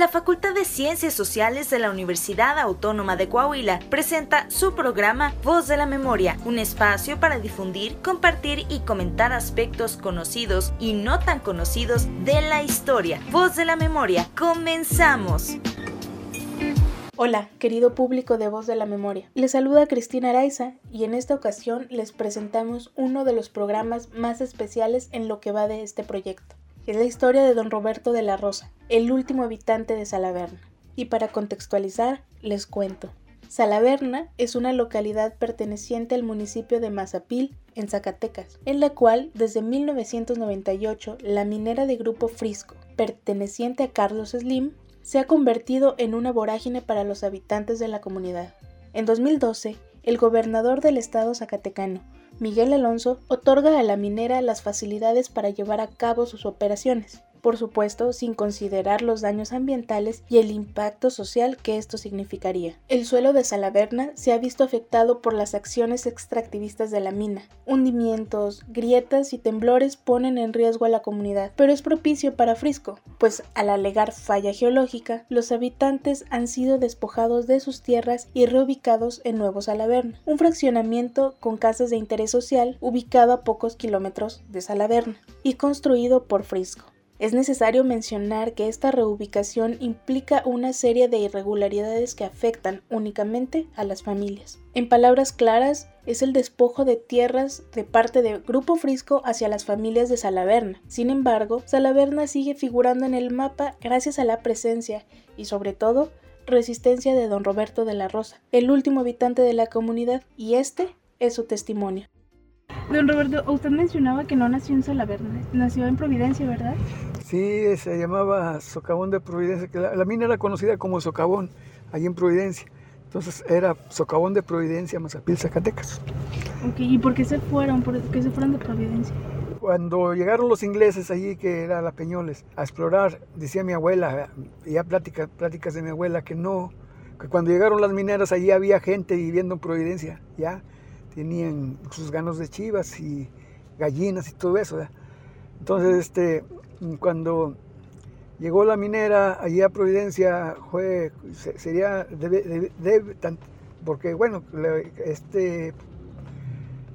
la Facultad de Ciencias Sociales de la Universidad Autónoma de Coahuila presenta su programa Voz de la Memoria, un espacio para difundir, compartir y comentar aspectos conocidos y no tan conocidos de la historia. Voz de la Memoria, comenzamos. Hola, querido público de Voz de la Memoria. Les saluda Cristina Araiza y en esta ocasión les presentamos uno de los programas más especiales en lo que va de este proyecto. Es la historia de don Roberto de la Rosa, el último habitante de Salaverna. Y para contextualizar, les cuento. Salaverna es una localidad perteneciente al municipio de Mazapil, en Zacatecas, en la cual desde 1998 la minera de Grupo Frisco, perteneciente a Carlos Slim, se ha convertido en una vorágine para los habitantes de la comunidad. En 2012, el gobernador del estado zacatecano, Miguel Alonso, otorga a la minera las facilidades para llevar a cabo sus operaciones por supuesto sin considerar los daños ambientales y el impacto social que esto significaría. El suelo de Salaverna se ha visto afectado por las acciones extractivistas de la mina. Hundimientos, grietas y temblores ponen en riesgo a la comunidad, pero es propicio para Frisco, pues al alegar falla geológica, los habitantes han sido despojados de sus tierras y reubicados en Nuevo Salaverna, un fraccionamiento con casas de interés social ubicado a pocos kilómetros de Salaverna y construido por Frisco. Es necesario mencionar que esta reubicación implica una serie de irregularidades que afectan únicamente a las familias. En palabras claras, es el despojo de tierras de parte del Grupo Frisco hacia las familias de Salaverna. Sin embargo, Salaverna sigue figurando en el mapa gracias a la presencia y sobre todo resistencia de don Roberto de la Rosa, el último habitante de la comunidad, y este es su testimonio. Don Roberto, usted mencionaba que no nació en Salaverna, nació en Providencia, ¿verdad? Sí, se llamaba Socavón de Providencia, que la, mina era conocida como Socavón, allí en Providencia. Entonces era Socavón de Providencia, Mazapil, Zacatecas. Ok, ¿y por qué se fueron? ¿Por qué se fueron de Providencia? Cuando llegaron los ingleses allí, que era la Peñoles, a explorar, decía mi abuela, ya pláticas, pláticas de mi abuela, que no, que cuando llegaron las mineras allí había gente viviendo en Providencia, ya tenían sus ganos de chivas y gallinas y todo eso. Entonces, este, cuando llegó la minera allí a Providencia, fue, sería, porque bueno, este,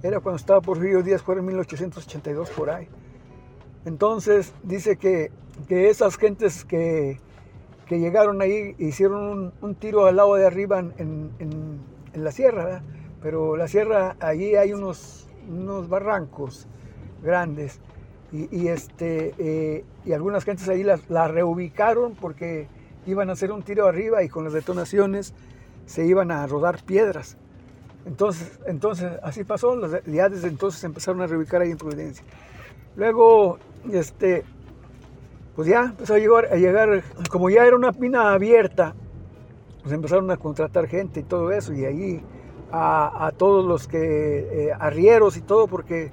era cuando estaba por Río Díaz, fue en 1882 por ahí. Entonces dice que, que esas gentes que, que, llegaron ahí hicieron un, tiro al lado de arriba en, en, en la sierra, pero la sierra, allí hay unos, unos barrancos grandes y, este, eh, y algunas gentes ahí la reubicaron porque iban a hacer un tiro arriba y con las detonaciones se iban a rodar piedras. Entonces, entonces así pasó, ya desde entonces empezaron a reubicar ahí en Providencia. Luego, este, pues ya empezó a llegar, a llegar, como ya era una mina abierta, pues empezaron a contratar gente y todo eso, y ahí a, todos los que, eh, arrieros y todo, porque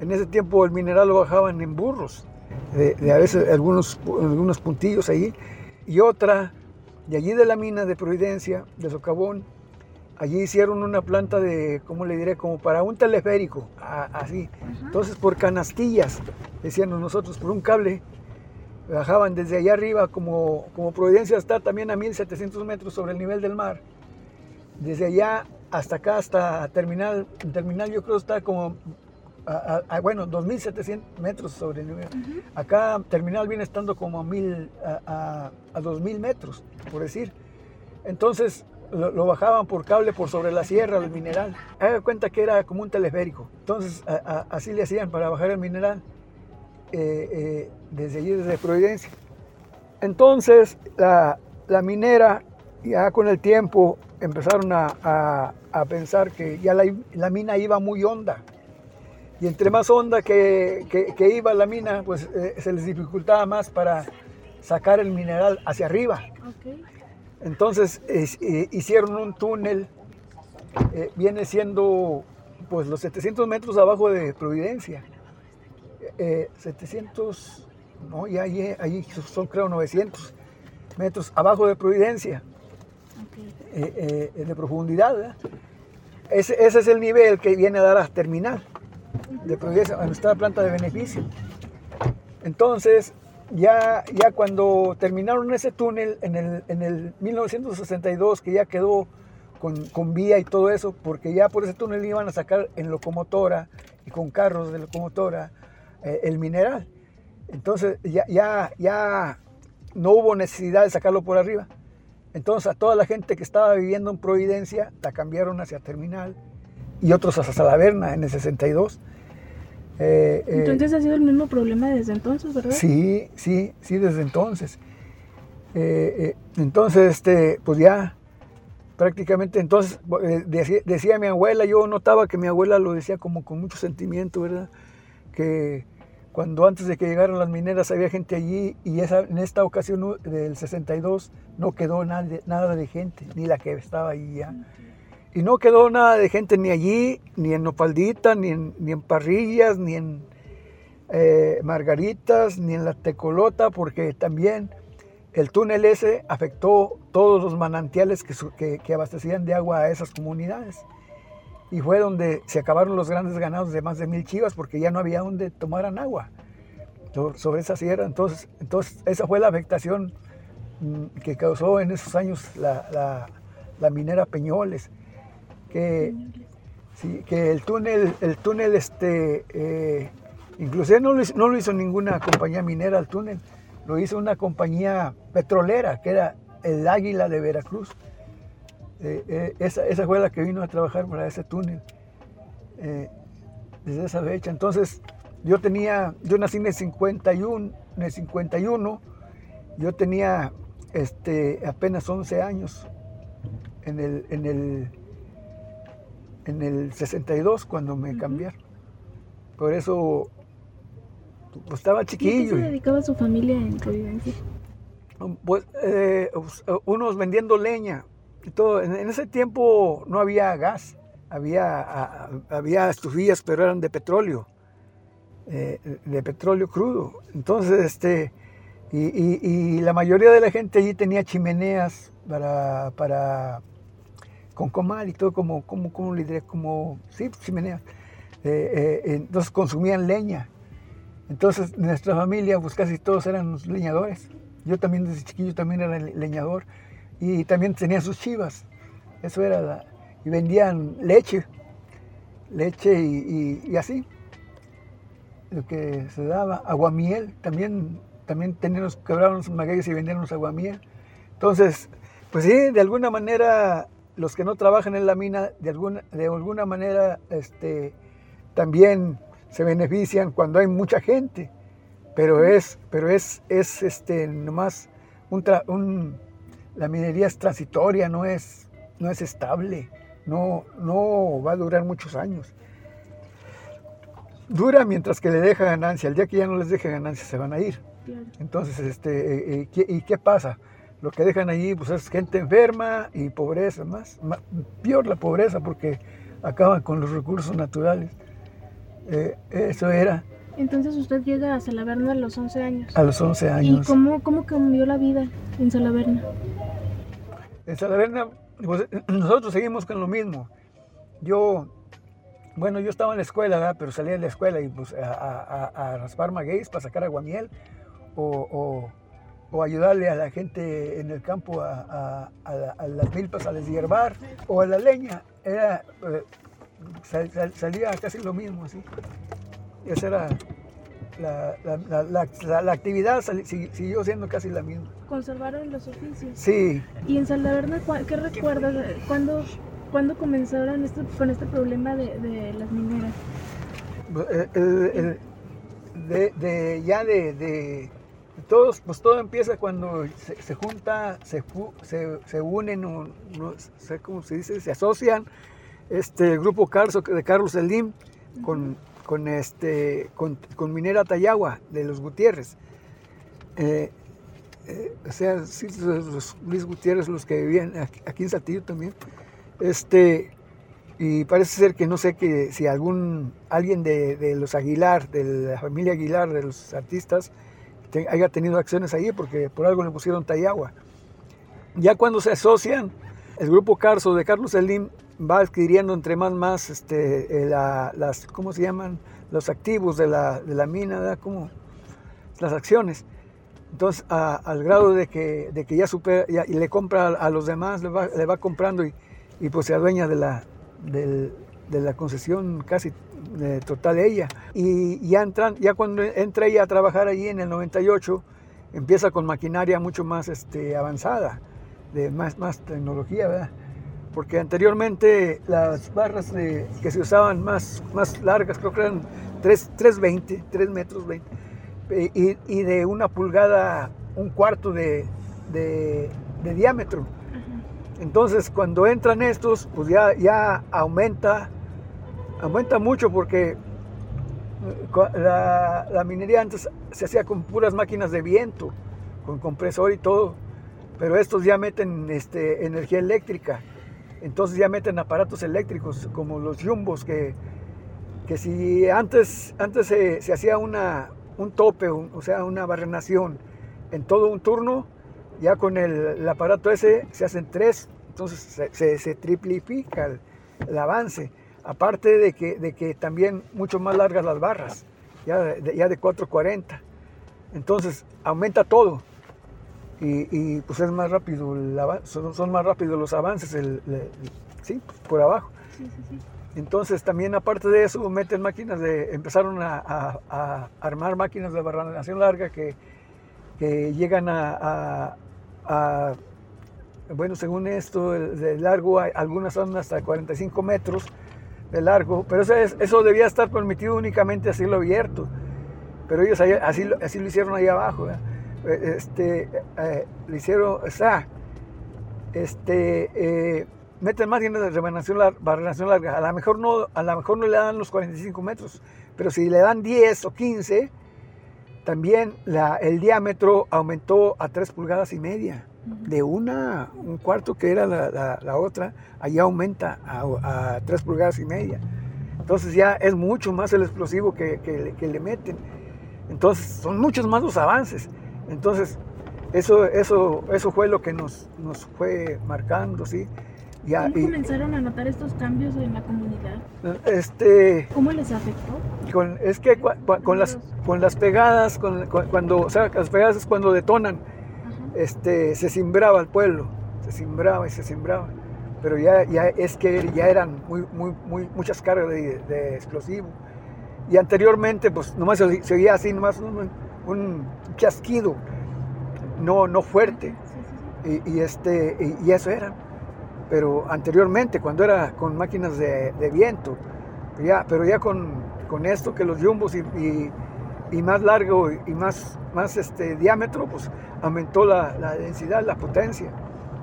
en ese tiempo el mineral lo bajaban en burros, de, a veces algunos, algunos puntillos ahí. Y otra, de allí de la mina de Providencia, de Socavón, allí hicieron una planta de, ¿cómo le diré? Como para un teleférico, así. Entonces por canastillas, decían nosotros, por un cable, bajaban desde allá arriba, como, como Providencia está también a 1700 metros sobre el nivel del mar. Desde allá hasta acá, hasta terminal, terminal yo creo está como a, bueno, 2.700 metros sobre el nivel. Acá terminal viene estando como a, mil, a, a 2.000 metros, por decir. Entonces lo, bajaban por cable por sobre la sierra, el mineral. Haga cuenta que era como un teleférico. Entonces así le hacían para bajar el mineral eh, eh, desde allí, desde Providencia. Entonces la, la, minera, ya con el tiempo, empezaron a, pensar que ya la, la mina iba muy honda y entre más honda que, iba la mina, pues eh, se les dificultaba más para sacar el mineral hacia arriba. Entonces eh, hicieron un túnel, eh, viene siendo pues los 700 metros abajo de Providencia. 700, no, ya ahí, son creo 900 metros abajo de Providencia, de profundidad. Ese, ese, es el nivel que viene a dar a terminal de a nuestra planta de beneficio. Entonces, ya, ya cuando terminaron ese túnel en el, en el 1962, que ya quedó con, con, vía y todo eso, porque ya por ese túnel iban a sacar en locomotora y con carros de locomotora eh, el mineral. Entonces ya, ya, ya no hubo necesidad de sacarlo por arriba. Entonces a toda la gente que estaba viviendo en Providencia la cambiaron hacia Terminal y otros hacia Salaverna en el 62. Eh, eh, entonces ha sido el mismo problema desde entonces, ¿verdad? Sí, sí, sí, desde entonces. Eh, entonces, este, pues ya prácticamente, entonces decía, decía, mi abuela, yo notaba que mi abuela lo decía como con mucho sentimiento, ¿verdad? Que cuando antes de que llegaran las mineras había gente allí y esa, en esta ocasión del 62 no quedó nada de, gente, ni la que estaba allí ya. Y no quedó nada de gente ni allí, ni en Nopaldita, ni en, Parrillas, ni en eh, Margaritas, ni en la Tecolota, porque también el túnel ese afectó todos los manantiales que, abastecían de agua a esas comunidades. Y fue donde se acabaron los grandes ganados de más de mil chivas, porque ya no había donde tomaran agua sobre esa sierra. Entonces, entonces esa fue la afectación mm, que causó en esos años la, minera Peñoles que, que el túnel, el túnel este, eh, inclusive no lo, hizo, no lo hizo ninguna compañía minera el túnel, lo hizo una compañía petrolera, que era el Águila de Veracruz. Eh, eh, esa, esa, fue la que vino a trabajar para ese túnel desde esa fecha. Entonces, yo tenía, yo nací en el 51, en el 51 yo tenía este, apenas 11 años en el, en el en el 62 cuando me cambiaron. Por eso pues, estaba chiquillo. ¿Y qué se dedicaba su familia en Providencia? Pues eh, unos vendiendo leña todo. En, ese tiempo no había gas, había, había estufillas, pero eran de petróleo, eh, de petróleo crudo. Entonces, este, y, la mayoría de la gente allí tenía chimeneas para, para con y todo como, como, como le como, sí, chimenea. Eh, eh, entonces consumían leña. Entonces nuestra familia, pues casi todos eran leñadores. Yo también desde chiquillo también era leñador y también tenía sus chivas. Eso era la, y vendían leche, leche y, y, así. Lo que se daba, aguamiel, también, también teníamos, quebraron los magueyes y vendían los aguamiel. Entonces, pues sí, de alguna manera los que no trabajan en la mina de alguna, de alguna manera este, también se benefician cuando hay mucha gente, pero es, pero es, es este, nomás un, un, la minería es transitoria, no es, no es estable, no, no va a durar muchos años. Dura mientras que le deja ganancia, el día que ya no les deje ganancia se van a ir. Entonces, este, eh, eh, ¿y qué pasa? lo que dejan allí pues es gente enferma y pobreza, más, peor la pobreza porque acaban con los recursos naturales. Eh, eso era. Entonces usted llega a Salaverna a los 11 años. A los 11 años. ¿Y cómo, cómo cambió la vida en Salaverna? En Salaverna, pues, nosotros seguimos con lo mismo. Yo, bueno, yo estaba en la escuela, pero salía de la escuela y pues a, a, a raspar magueyes para sacar aguamiel o, o ayudarle a la gente en el campo a, las milpas a deshiervar o a la leña. Era, eh, salía casi lo mismo, así. Esa era la, actividad, siguió siendo casi la misma. ¿Conservaron los oficios? Sí. ¿Y en Saldaverna qué recuerdas? ¿Cuándo, ¿cuándo comenzaron este, con este problema de, las mineras? Eh, de, ya de todos, pues todo empieza cuando se, junta, se, se, unen, no, sé cómo se dice, se asocian, este grupo Carso de Carlos Elim con, con, este, con, Minera Tayagua de los Gutiérrez. Eh, eh, o sea, los Luis Gutiérrez, los que vivían aquí, en Saltillo también. Este, y parece ser que no sé que si algún, alguien de, de los Aguilar, de la familia Aguilar, de los artistas, haya tenido acciones ahí porque por algo le pusieron Tayagua. Ya cuando se asocian, el grupo Carso de Carlos Elim va adquiriendo entre más más este, eh, las, ¿cómo se llaman? Los activos de la, de la mina, ¿verdad? Como las acciones. Entonces, al grado de que, de que ya supera, y le compra a, los demás, le va, le va comprando y, y, pues se adueña de la, de la concesión casi eh, total de ella. Y ya, entran, ya cuando entra ella a trabajar allí en el 98, empieza con maquinaria mucho más este, avanzada, de más, más tecnología, ¿verdad? Porque anteriormente las barras que se usaban más, más largas, creo que eran 3.20, 3 metros 20, y, y, de una pulgada, un cuarto de, de, diámetro. Entonces, cuando entran estos, pues ya, ya aumenta, aumenta mucho porque la, minería antes se hacía con puras máquinas de viento, con compresor y todo, pero estos ya meten este, energía eléctrica, entonces ya meten aparatos eléctricos como los jumbos, que, que si antes, antes se, hacía una, un tope, o sea, una barrenación en todo un turno, ya con el, aparato ese se hacen tres, entonces se, se, triplifica el avance. Aparte de que, de que también mucho más largas las barras, ya de, ya de 440. Entonces aumenta todo. Y, pues es más rápido, son, más rápidos los avances, el, sí, pues, por abajo. Entonces también aparte de eso meten máquinas de, empezaron a, armar máquinas de barranación larga que, que llegan a, bueno, según esto, de largo, algunas son hasta 45 metros de largo, pero eso, eso debía estar permitido únicamente a cielo abierto. Pero ellos así, así lo hicieron ahí abajo. Este, eh, lo hicieron, o sea, este, eh, meten máquinas de barrenación, larga. A lo, mejor no, a lo mejor no le dan los 45 metros, pero si le dan 10 o 15, también la, el diámetro aumentó a 3 pulgadas y media de una, un cuarto que era la, otra, allá aumenta a, tres pulgadas y media. Entonces ya es mucho más el explosivo que, que, le meten. Entonces son muchos más los avances. Entonces eso, eso, eso fue lo que nos, nos fue marcando, ¿sí? Ya, ¿Cómo comenzaron a notar estos cambios en la comunidad? Este, ¿Cómo les afectó? Con, es que con, las, con las pegadas, con, cuando, o sea, las pegadas es cuando detonan este, se simbraba el pueblo, se simbraba y se simbraba. Pero ya, ya es que ya eran muy, muy, muy, muchas cargas de, de explosivo. Y anteriormente, pues nomás se, oía así, nomás un, un, chasquido, no, no fuerte. Y, este, y, eso era. Pero anteriormente, cuando era con máquinas de, de viento, ya, pero ya con, con, esto que los yumbos y, y más largo y más, más este, diámetro, pues aumentó la, la, densidad, la potencia.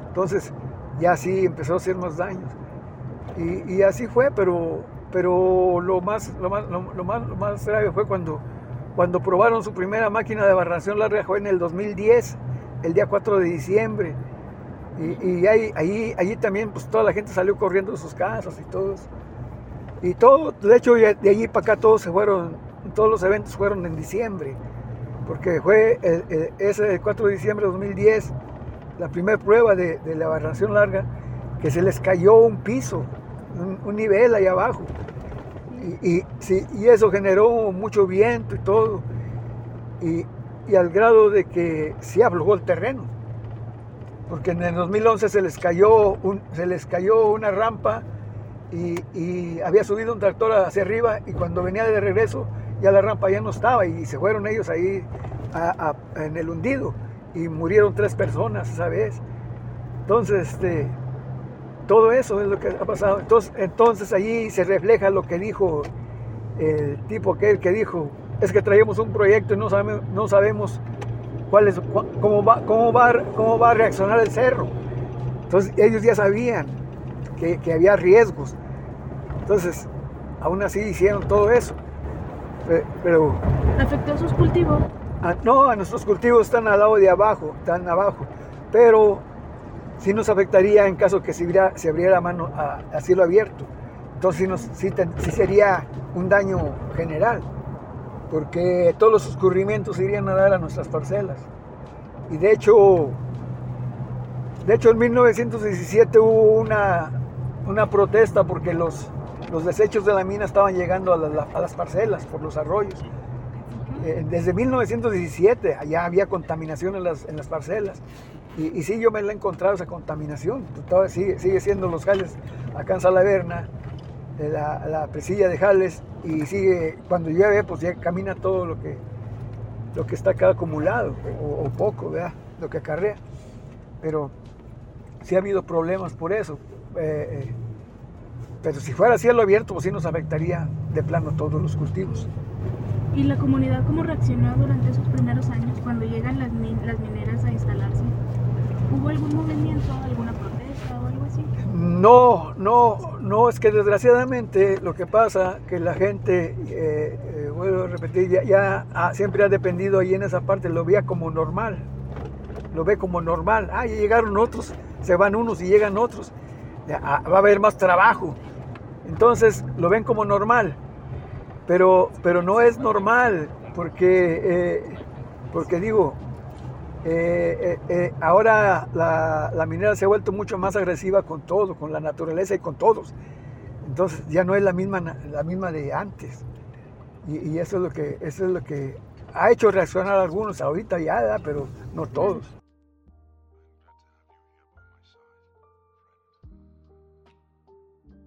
Entonces ya sí empezó a hacer más daños. Y, y así fue, pero, pero lo, más, lo, más, lo, más, lo más grave fue cuando, cuando probaron su primera máquina de barración larga, fue en el 2010, el día 4 de diciembre. Y, ahí, ahí, también pues toda la gente salió corriendo de sus casas y todos. Y todo, de hecho de allí para acá todos se fueron todos los eventos fueron en diciembre, porque fue ese 4 de diciembre de 2010 la primera prueba de, la barración larga, que se les cayó un piso, un, nivel ahí abajo. Y, y, eso generó mucho viento y todo. Y, al grado de que se aflojó el terreno. Porque en el 2011 se les cayó, un, se les cayó una rampa y, y, había subido un tractor hacia arriba y cuando venía de regreso ya la rampa ya no estaba y se fueron ellos ahí en el hundido y murieron tres personas esa vez. Entonces, este, todo eso es lo que ha pasado. Entonces, entonces allí se refleja lo que dijo el tipo aquel que dijo, es que traemos un proyecto y no sabemos, no sabemos cuál es, cómo, va, cómo, va, cómo va a reaccionar el cerro. Entonces ellos ya sabían que, que había riesgos. Entonces, aún así hicieron todo eso. Pero, ¿Afectó sus cultivos? no, a nuestros cultivos están al lado de abajo, están abajo. Pero sí nos afectaría en caso que se abriera, se abriera mano a, cielo abierto. Entonces sí, sí, sería un daño general, porque todos los escurrimientos irían a dar a nuestras parcelas. Y de hecho, de hecho en 1917 hubo una, una protesta porque los, los desechos de la mina estaban llegando a, las parcelas por los arroyos. Eh, desde 1917 ya había contaminación en las, en las parcelas. Y, sí, yo me la he encontrado esa contaminación. Todavía sigue, sigue siendo los jales acá en Salaverna, eh, la, la, presilla de jales, y sigue, cuando llueve, pues ya camina todo lo que, lo que está acá acumulado, o, o poco, ¿verdad? Lo que acarrea. Pero sí ha habido problemas por eso. Eh, eh, pero si fuera cielo abierto, pues sí nos afectaría de plano todos los cultivos. ¿Y la comunidad cómo reaccionó durante esos primeros años cuando llegan las, min las mineras a instalarse? ¿Hubo algún movimiento, alguna protesta o algo así? No, no, no, es que desgraciadamente lo que pasa que la gente, eh, eh, vuelvo a repetir, ya, siempre ha dependido ahí en esa parte, lo veía como normal, lo ve como normal. Ah, ya llegaron otros, se van unos y llegan otros, ah, va a haber más trabajo. Entonces lo ven como normal, pero, pero no es normal, porque, eh, porque digo, eh, eh, ahora la, minera se ha vuelto mucho más agresiva con todo, con la naturaleza y con todos. Entonces ya no es la misma, la misma de antes. Y, eso, es lo que, eso es lo que ha hecho reaccionar a algunos ahorita ya, pero no todos.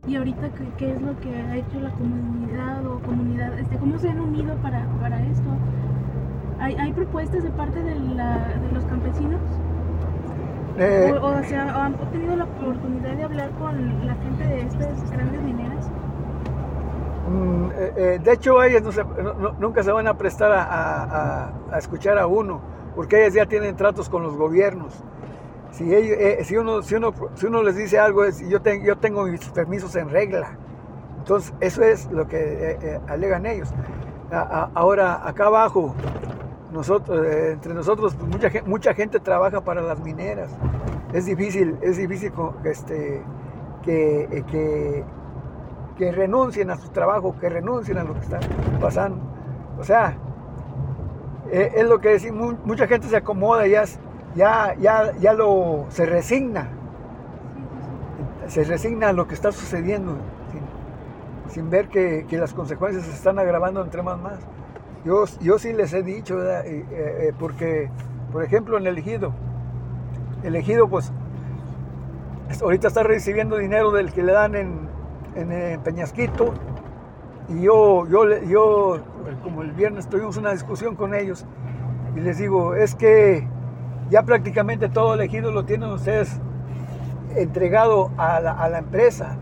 Y ahorita, ¿qué, ¿qué, es lo que ha hecho la comunidad o comunidad? Este, ¿Cómo se han unido para, para esto? ¿Hay, ¿Hay, propuestas de parte de, la, de los campesinos? Eh, o, o, sea, ¿han tenido la oportunidad de hablar con la gente de estas grandes mineras? Mm, eh, eh, de hecho, ellas no se, no, nunca se van a prestar a, a, a, escuchar a uno, porque ellas ya tienen tratos con los gobiernos. Si, ellos, eh, si, uno, si, uno, si uno les dice algo, es, yo, ten, yo tengo mis permisos en regla. Entonces, eso es lo que eh, eh, alegan ellos. A, ahora, acá abajo, nosotros, eh, entre nosotros, pues, mucha, mucha gente trabaja para las mineras. Es difícil, es difícil este, que, que, que renuncien a su trabajo, que renuncien a lo que está pasando. O sea, es lo que decimos, mucha gente se acomoda ya ya, ya, ya lo, se resigna, se resigna a lo que está sucediendo, sin, sin ver que, que, las consecuencias se están agravando entre más más. Yo, yo sí les he dicho, eh, eh, porque, por ejemplo, en el ejido, el ejido, pues, ahorita está recibiendo dinero del que le dan en, Peñasquito, y yo, yo, yo, como el viernes tuvimos una discusión con ellos, y les digo, es que ya prácticamente todo el ejido lo tienen ustedes entregado a la, empresa.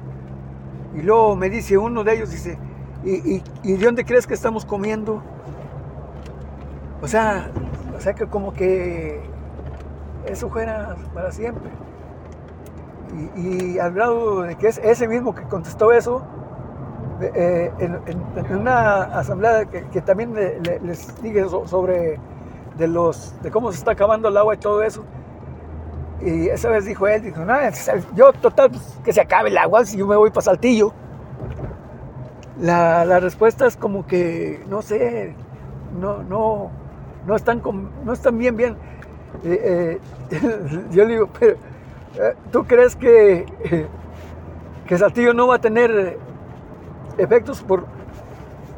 Y luego me dice uno de ellos, dice, ¿y, y, y de dónde crees que estamos comiendo? O sea, o sea que como que eso fuera para siempre. Y, y al grado de que es ese mismo que contestó eso, eh, en, una asamblea que, también le, le, les dije sobre de, los, de cómo se está acabando el agua y todo eso. Y esa vez dijo él, dijo, no, yo total, pues, que se acabe el agua si yo me voy para Saltillo. La, la, respuesta es como que, no sé, no, no, no, están, con, no están bien, bien. Eh, eh, yo le digo, pero, eh, ¿tú crees que, que Saltillo no va a tener efectos por,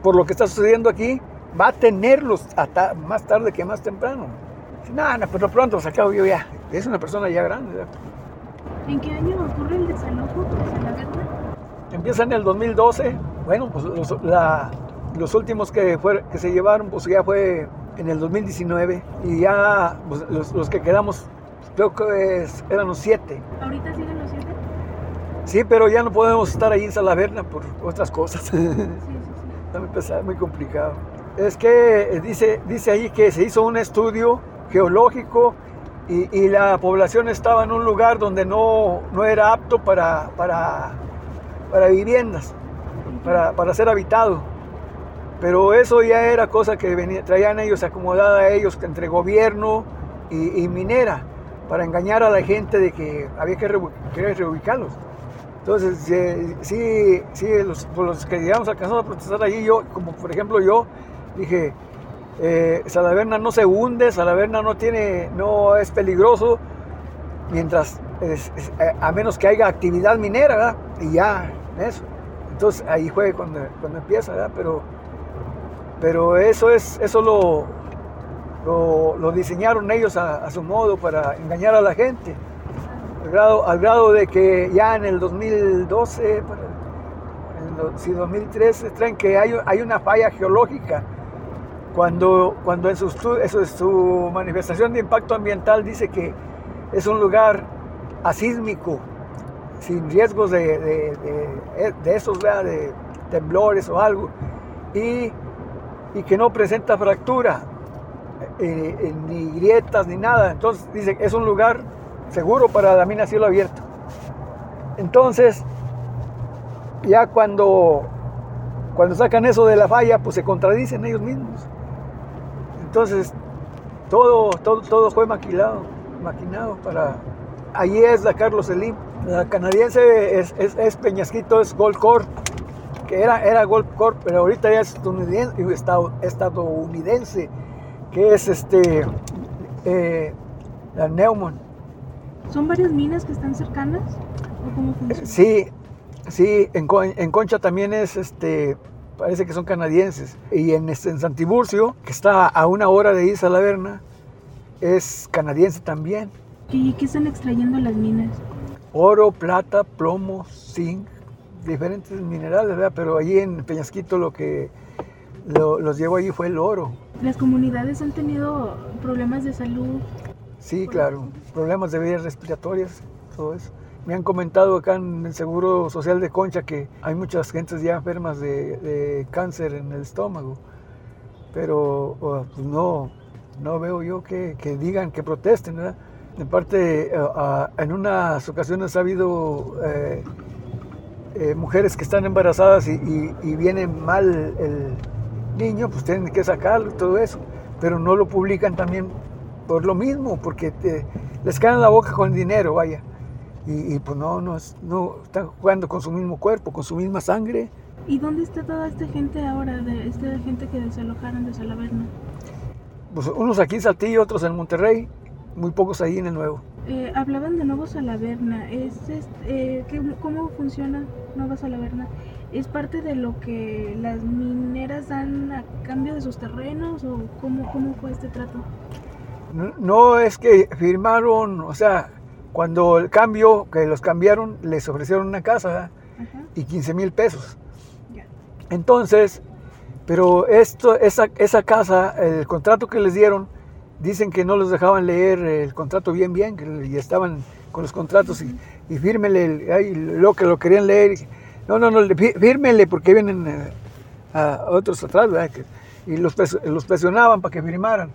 por lo que está sucediendo aquí? va a tenerlos hasta más tarde que más temprano. No, no, pero pronto se acabo yo ya. Es una persona ya grande. ¿En qué año ocurre el desalojo de la verdad? Empieza en el 2012. Bueno, pues los, la, los últimos que, fue, que se llevaron, pues ya fue en el 2019. Y ya pues, los, los, que quedamos, creo que es, eran los siete. ¿Ahorita siguen los siete? Sí, pero ya no podemos estar ahí en Salaverna por otras cosas. Sí, sí, sí. Está muy pesado, muy complicado es que dice, dice ahí que se hizo un estudio geológico y, y, la población estaba en un lugar donde no, no era apto para, para, para viviendas, para, para, ser habitado. Pero eso ya era cosa que venía, traían ellos acomodada a ellos entre gobierno y, minera, para engañar a la gente de que había que, re, que reubicarlos. Entonces, sí, sí, los, los que llegamos alcanzamos a protestar allí, yo, como por ejemplo yo, Dije, eh, Salaverna no se hunde, Salaverna no tiene, no es peligroso, mientras, eh, a menos que haya actividad minera. Y ya, eso. Entonces ahí fue cuando, cuando empieza. Pero, pero eso, es, eso lo, lo, diseñaron ellos a, su modo para engañar a la gente, al grado, al grado de que ya en el 2012, en el 2013, traen que hay, hay una falla geológica. Cuando, cuando en, su, su manifestación de impacto ambiental dice que es un lugar asísmico, sin riesgos de, de, de, de esos, de temblores o algo, y, y que no presenta fractura, eh, eh, ni grietas, ni nada. Entonces dice es un lugar seguro para la mina cielo abierto. Entonces, ya cuando, cuando sacan eso de la falla, pues se contradicen ellos mismos. Entonces, todo, todo, todo fue maquilado, maquinado para... Allí es la Carlos Selim. La canadiense es, es, Peñasquito, es Gold Corp, que era, era Gold Corp, pero ahorita ya es estadounidense, que es este, eh, la Neumann. ¿Son varias minas que están cercanas? Sí, sí, en, en Concha también es este, parece que son canadienses. Y en, este, en Santiburcio, que está a una hora de Isla Verna, es canadiense también. ¿Y qué están extrayendo las minas? Oro, plata, plomo, zinc, diferentes minerales, ¿verdad? Pero allí en Peñasquito lo que los llevó allí fue el oro. ¿Las comunidades han tenido problemas de salud? Sí, claro, problemas de vías respiratorias, todo eso. Me han comentado acá en el Seguro Social de Concha que hay muchas gentes ya enfermas de, cáncer en el estómago, pero pues no, no veo yo que, digan, que protesten. ¿verdad? En parte, eh, en unas ocasiones ha habido eh, eh, mujeres que están embarazadas y, y, viene mal el niño, pues tienen que sacarlo y todo eso, pero no lo publican también por lo mismo, porque les caen la boca con el dinero, vaya. Y, pues no, no, no, están jugando con su mismo cuerpo, con su misma sangre. ¿Y dónde está toda esta gente ahora, de esta gente que desalojaron de Salaverna? Pues unos aquí en Saltillo, otros en Monterrey, muy pocos ahí en el Nuevo. Eh, hablaban de Nuevo Salaverna, ¿Es, eh, ¿cómo funciona Nuevo Salaverna? ¿Es parte de lo que las mineras dan a cambio de sus terrenos o cómo, cómo fue este trato? No, no es que firmaron, o sea, cuando el cambio, que los cambiaron, les ofrecieron una casa y 15 mil pesos. Entonces, pero esto, esa, esa casa, el contrato que les dieron, dicen que no los dejaban leer el contrato bien, bien, y estaban con los contratos y, y fírmele, lo que lo querían leer. No, no, no, fírmele porque vienen eh, a otros atrás, y los, presionaban para que firmaran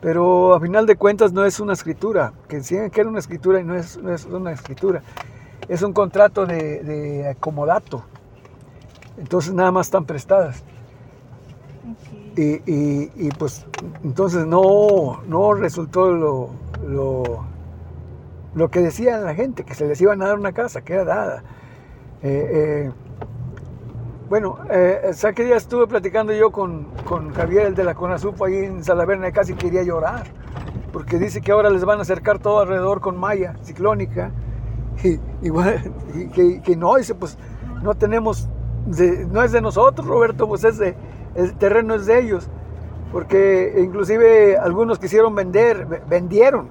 pero a final de cuentas no es una escritura, que decían que era una escritura y no es, no es una escritura, es un contrato de, de, acomodato, entonces nada más están prestadas. Y, y, pues entonces no, no resultó lo, lo, lo, que decía la gente, que se les iban a dar una casa, que era dada. Eh, eh, bueno, eh, que día estuve platicando yo con, con, Javier, el de la CONASUPO, ahí en Salaverna, y casi quería llorar, porque dice que ahora les van a acercar todo alrededor con malla ciclónica, y, que, no, dice, pues no tenemos, no es de nosotros, Roberto, pues es de, el terreno es de ellos, porque inclusive algunos quisieron vender, vendieron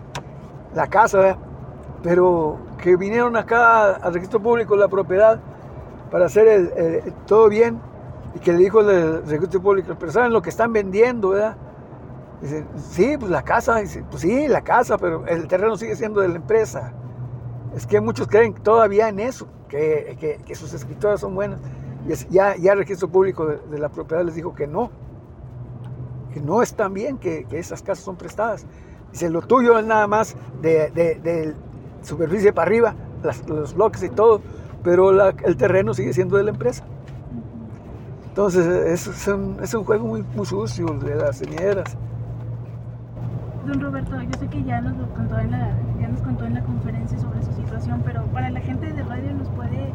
la casa, pero que vinieron acá al registro público la propiedad, para hacer todo bien y que le dijo el registro público, pero ¿saben lo que están vendiendo, verdad? Dice, sí, pues la casa, dice, pues sí, la casa, pero el terreno sigue siendo de la empresa. Es que muchos creen todavía en eso, que, que, sus escritoras son buenas. Ya, ya el registro público de, la propiedad les dijo que no, que no están bien, que, que esas casas son prestadas. Dice, lo tuyo es nada más de, de, superficie para arriba, los bloques y todo, pero el terreno sigue siendo de la empresa. Entonces es, un, es un, juego muy, muy, sucio de las señeras. Don Roberto, yo sé que ya nos, contó en la, ya nos contó en la conferencia sobre su situación, pero para la gente de radio nos puede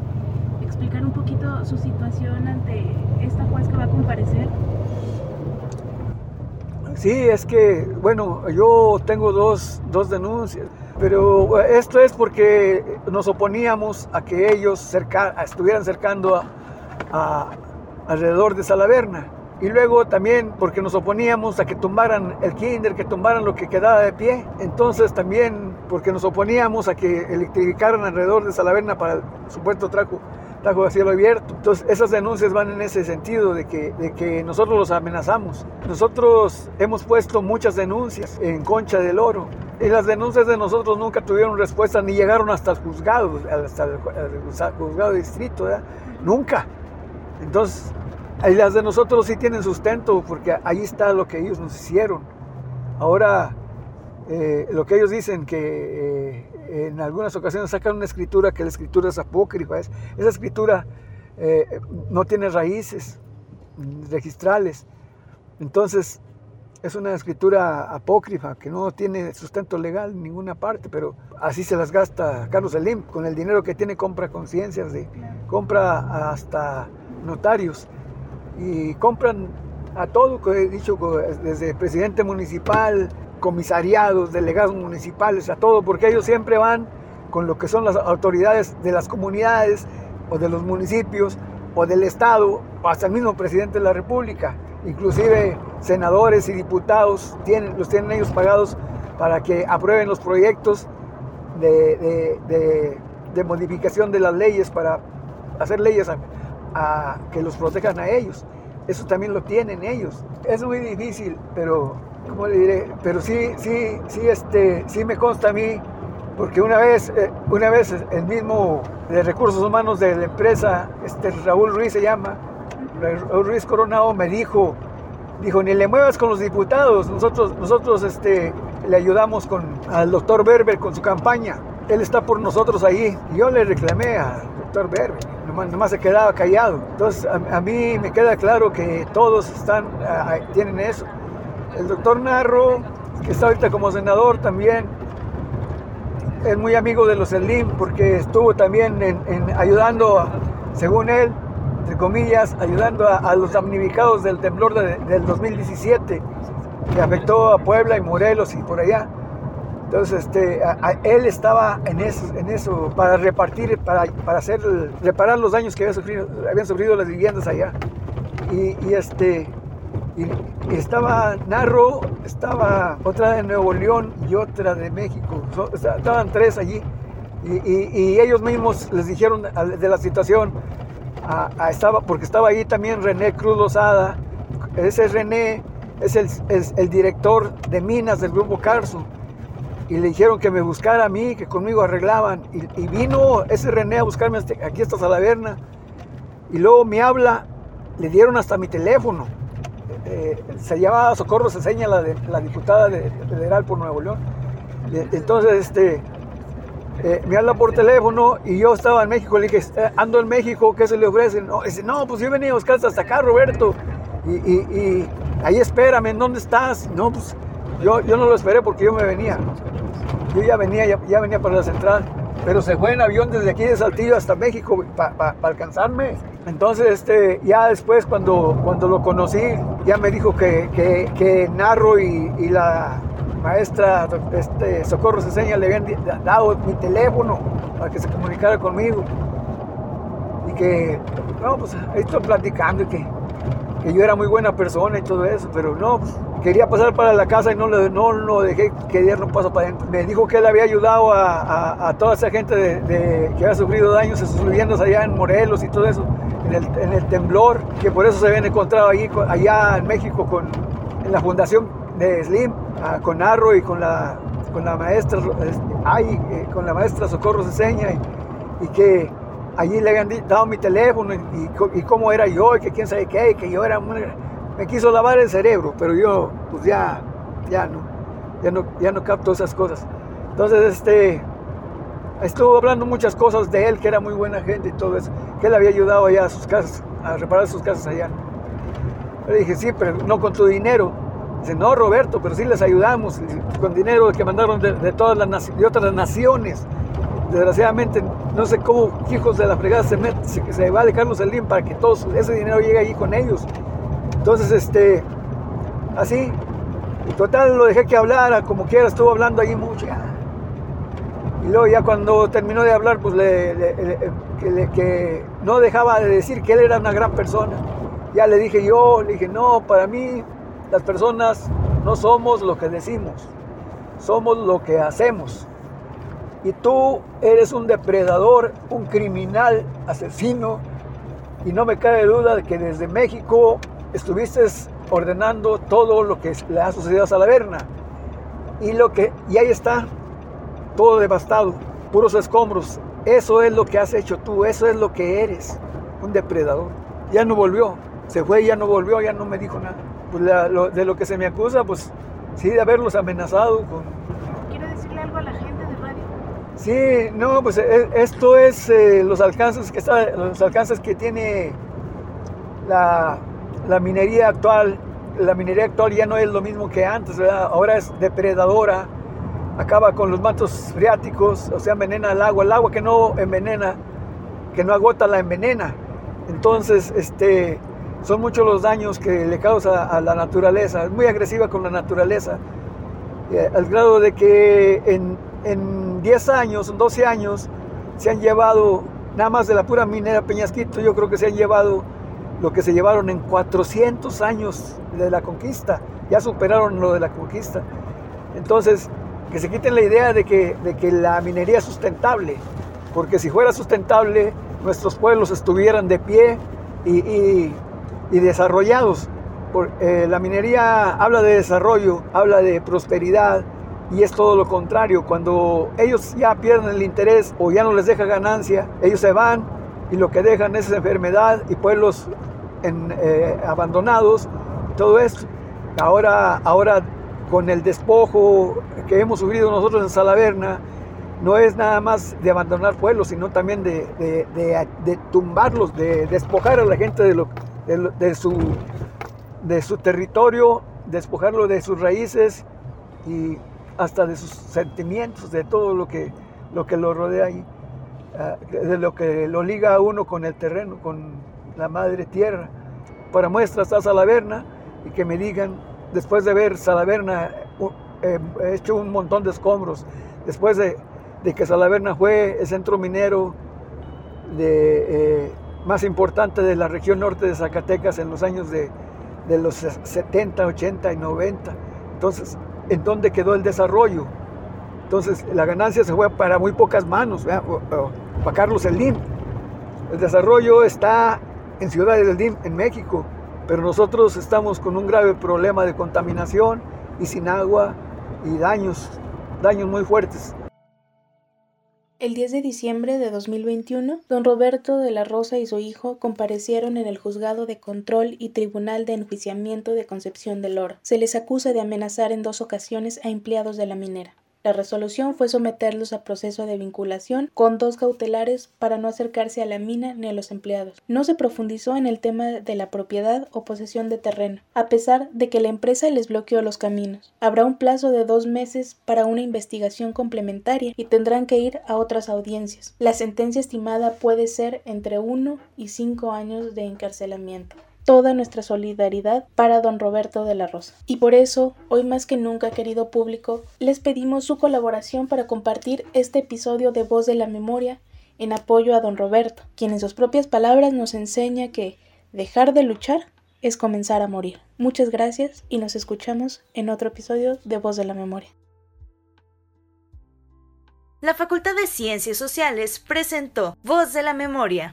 explicar un poquito su situación ante esta juez que va a comparecer. Sí, es que, bueno, yo tengo dos, dos denuncias. Pero eh, esto es porque nos oponíamos a que ellos estuvieran cercando a, alrededor de Salaverna. y luego también porque nos oponíamos a que tumbaran el kinder, que tumbaran lo que quedaba de pie. Entonces también porque nos oponíamos a que electrificaran alrededor de Salaverna para el supuesto trajo, trajo a cielo abierto. Entonces esas denuncias van en ese sentido de que, de que nosotros los amenazamos. Nosotros hemos puesto muchas denuncias en Concha del Oro. Y las denuncias de nosotros nunca tuvieron respuesta ni llegaron hasta el juzgado, hasta el, juzgado de distrito, nunca. Entonces, las de nosotros sí tienen sustento, porque ahí está lo que ellos nos hicieron. Ahora, eh, lo que ellos dicen que eh, en algunas ocasiones sacan una escritura que la escritura es apócrifa, esa escritura eh, no tiene raíces registrales. Entonces, es una escritura apócrifa que no tiene sustento legal en ninguna parte, pero así se las gasta Carlos Elim. Con el dinero que tiene compra conciencias, de, compra hasta notarios y compran a todo, he dicho, desde presidente municipal, comisariados, delegados municipales, a todo, porque ellos siempre van con lo que son las autoridades de las comunidades o de los municipios o del Estado o hasta el mismo presidente de la República. Inclusive senadores y diputados tienen, los tienen ellos pagados para que aprueben los proyectos de, de modificación de las leyes para hacer leyes a que los protejan a ellos. Eso también lo tienen ellos. Es muy difícil, pero, ¿cómo le diré? Pero sí, sí, sí, este, sí me consta a mí, porque una vez, eh, una vez el mismo de recursos humanos de la empresa, este, Raúl Ruiz se llama, Raúl Ruiz Coronado me dijo, dijo, ni le muevas con los diputados, nosotros, nosotros este, le ayudamos con, al doctor Berber con su campaña, él está por nosotros ahí. Yo le reclamé al doctor Berber nomás, se quedaba callado. Entonces a, mí me queda claro que todos están, tienen eso. El doctor Narro, que está ahorita como senador también, es muy amigo de los Slim porque estuvo también en, ayudando, según él, entre comillas, ayudando a, los damnificados del temblor del 2017 que afectó a Puebla y Morelos y por allá. Entonces, este, él estaba en eso, en eso para repartir, para, para hacer, reparar los daños que habían sufrido las viviendas allá. Y, este, y, estaba Narro, estaba otra de Nuevo León y otra de México. estaban tres allí. Y, ellos mismos les dijeron de la situación, estaba, porque estaba ahí también René Cruz Lozada. Ese René es el, es el director de minas del grupo Carso y le dijeron que me buscara a mí, que conmigo arreglaban. Y, vino ese René a buscarme aquí hasta Salaverna. Y luego me habla, le dieron hasta mi teléfono. Eh, se llamaba Socorro Ceseña, la, de, la diputada de, federal por Nuevo León. entonces, este, eh, me habla por teléfono y yo estaba en México. Le dije, eh, ando en México, ¿qué se le ofrece? No, no, pues yo venía a buscarte hasta acá, Roberto. Y, ahí espérame, ¿en dónde estás? No, pues yo, yo no lo esperé porque yo me venía. Yo ya venía, ya, venía para la central, pero se fue en avión desde aquí de Saltillo hasta México para alcanzarme. Entonces, este, ya después cuando, cuando lo conocí, ya me dijo que, que, Narro y, la maestra este, Socorro Ceseña le habían dado mi teléfono para que se comunicara conmigo. Y que, no, pues ahí estoy platicando y que, que yo era muy buena persona y todo eso, pero no, pues, quería pasar para la casa y no, le, no lo dejé que diera un paso para adentro. Me dijo que él había ayudado a, a, toda esa gente de, que había sufrido daños en sus viviendas allá en Morelos y todo eso, en el, temblor, que por eso se habían encontrado ahí, allá en México con, en la fundación de Slim, con Arro y con la, con la maestra, ay, eh, con la maestra Socorro Ceseña y, y que allí le habían dado mi teléfono y, y, cómo era yo y que quién sabe qué, y que yo era me quiso lavar el cerebro, pero yo pues ya, ya no, ya no, ya no capto esas cosas. Entonces, este, estuvo hablando muchas cosas de él, que era muy buena gente y todo eso, que él había ayudado allá a sus casas, a reparar sus casas allá. Le dije, sí, pero no con tu dinero. Dice, no, Roberto, pero sí les ayudamos con dinero que mandaron de, todas las de otras naciones. Desgraciadamente, no sé cómo hijos de la fregada se, se, se va de Carlos Slim para que todo ese dinero llegue allí con ellos. Entonces, este, así, total lo dejé que hablara, como quiera, estuvo hablando ahí mucho. Y luego ya cuando terminó de hablar, pues le, que, no dejaba de decir que él era una gran persona, Ya le dije yo, le dije, no, para mí las personas no somos lo que decimos, somos lo que hacemos. Y tú eres un depredador, un criminal, asesino, y no me cabe duda de que desde México estuviste ordenando todo lo que le ha sucedido a Salaverna. Y, lo que, y ahí está, todo devastado, puros escombros. Eso es lo que has hecho tú, eso es lo que eres, un depredador. Ya no volvió, se fue, ya no volvió, ya no me dijo nada. Pues de lo que se me acusa, pues sí, de haberlos amenazado con... ¿Quiere decirle algo a la gente de radio? Sí, no, pues e, esto es eh, los alcances que está, los alcances que tiene la, la minería actual. La minería actual ya no es lo mismo que antes, ¿verdad? ahora es depredadora, acaba con los mantos freáticos, o sea, envenena el agua, el agua que no envenena, que no agota la envenena. Entonces, este, son muchos los daños que le causa a la naturaleza, es muy agresiva con la naturaleza, eh, al grado de que en, en 10 años, en 12 años, se han llevado, nada más de la pura minera Peñasquito, yo creo que se han llevado lo que se llevaron en 400 años de la conquista, ya superaron lo de la conquista. Entonces, que se quiten la idea de que, de que la minería es sustentable, porque si fuera sustentable, nuestros pueblos estuvieran de pie y, y, desarrollados. Eh, la minería habla de desarrollo, habla de prosperidad y es todo lo contrario. Cuando ellos ya pierden el interés o ya no les deja ganancia, ellos se van y lo que dejan es enfermedad y pueblos en, eh, abandonados, todo esto. Ahora, ahora con el despojo que hemos sufrido nosotros en Salaverna, no es nada más de abandonar pueblos, sino también de, tumbarlos, de despojar a la gente de, su, de territorio, despojarlo de sus raíces y hasta de sus sentimientos, de todo lo que lo, rodea ahí, ah, de lo que lo liga a uno con el terreno, con la madre tierra. Para muestra está Salaverna y que me digan después de ver Salaverna eh, hecho un montón de escombros, después de, que Salaverna fue el centro minero de, eh, más importante de la región norte de Zacatecas en los años de, los 70, 80 y 90. Entonces, ¿en dónde quedó el desarrollo? Entonces, la ganancia se fue para muy pocas manos, para Carlos Elín. El desarrollo está en Ciudad del DIM, en México, pero nosotros estamos con un grave problema de contaminación y sin agua y daños, daños muy fuertes. El 10 de diciembre de 2021, don Roberto de la Rosa y su hijo comparecieron en el Juzgado de Control y Tribunal de Enjuiciamiento de Concepción del Oro. Se les acusa de amenazar en dos ocasiones a empleados de la minera. La resolución fue someterlos a proceso de vinculación con dos cautelares para no acercarse a la mina ni a los empleados. No se profundizó en el tema de la propiedad o posesión de terreno, a pesar de que la empresa les bloqueó los caminos. Habrá un plazo de dos meses para una investigación complementaria y tendrán que ir a otras audiencias. La sentencia estimada puede ser entre uno y cinco años de encarcelamiento toda nuestra solidaridad para don Roberto de la Rosa. Y por eso, hoy más que nunca, querido público, les pedimos su colaboración para compartir este episodio de Voz de la Memoria en apoyo a don Roberto, quien en sus propias palabras nos enseña que dejar de luchar es comenzar a morir. Muchas gracias y nos escuchamos en otro episodio de Voz de la Memoria. La Facultad de Ciencias Sociales presentó Voz de la Memoria.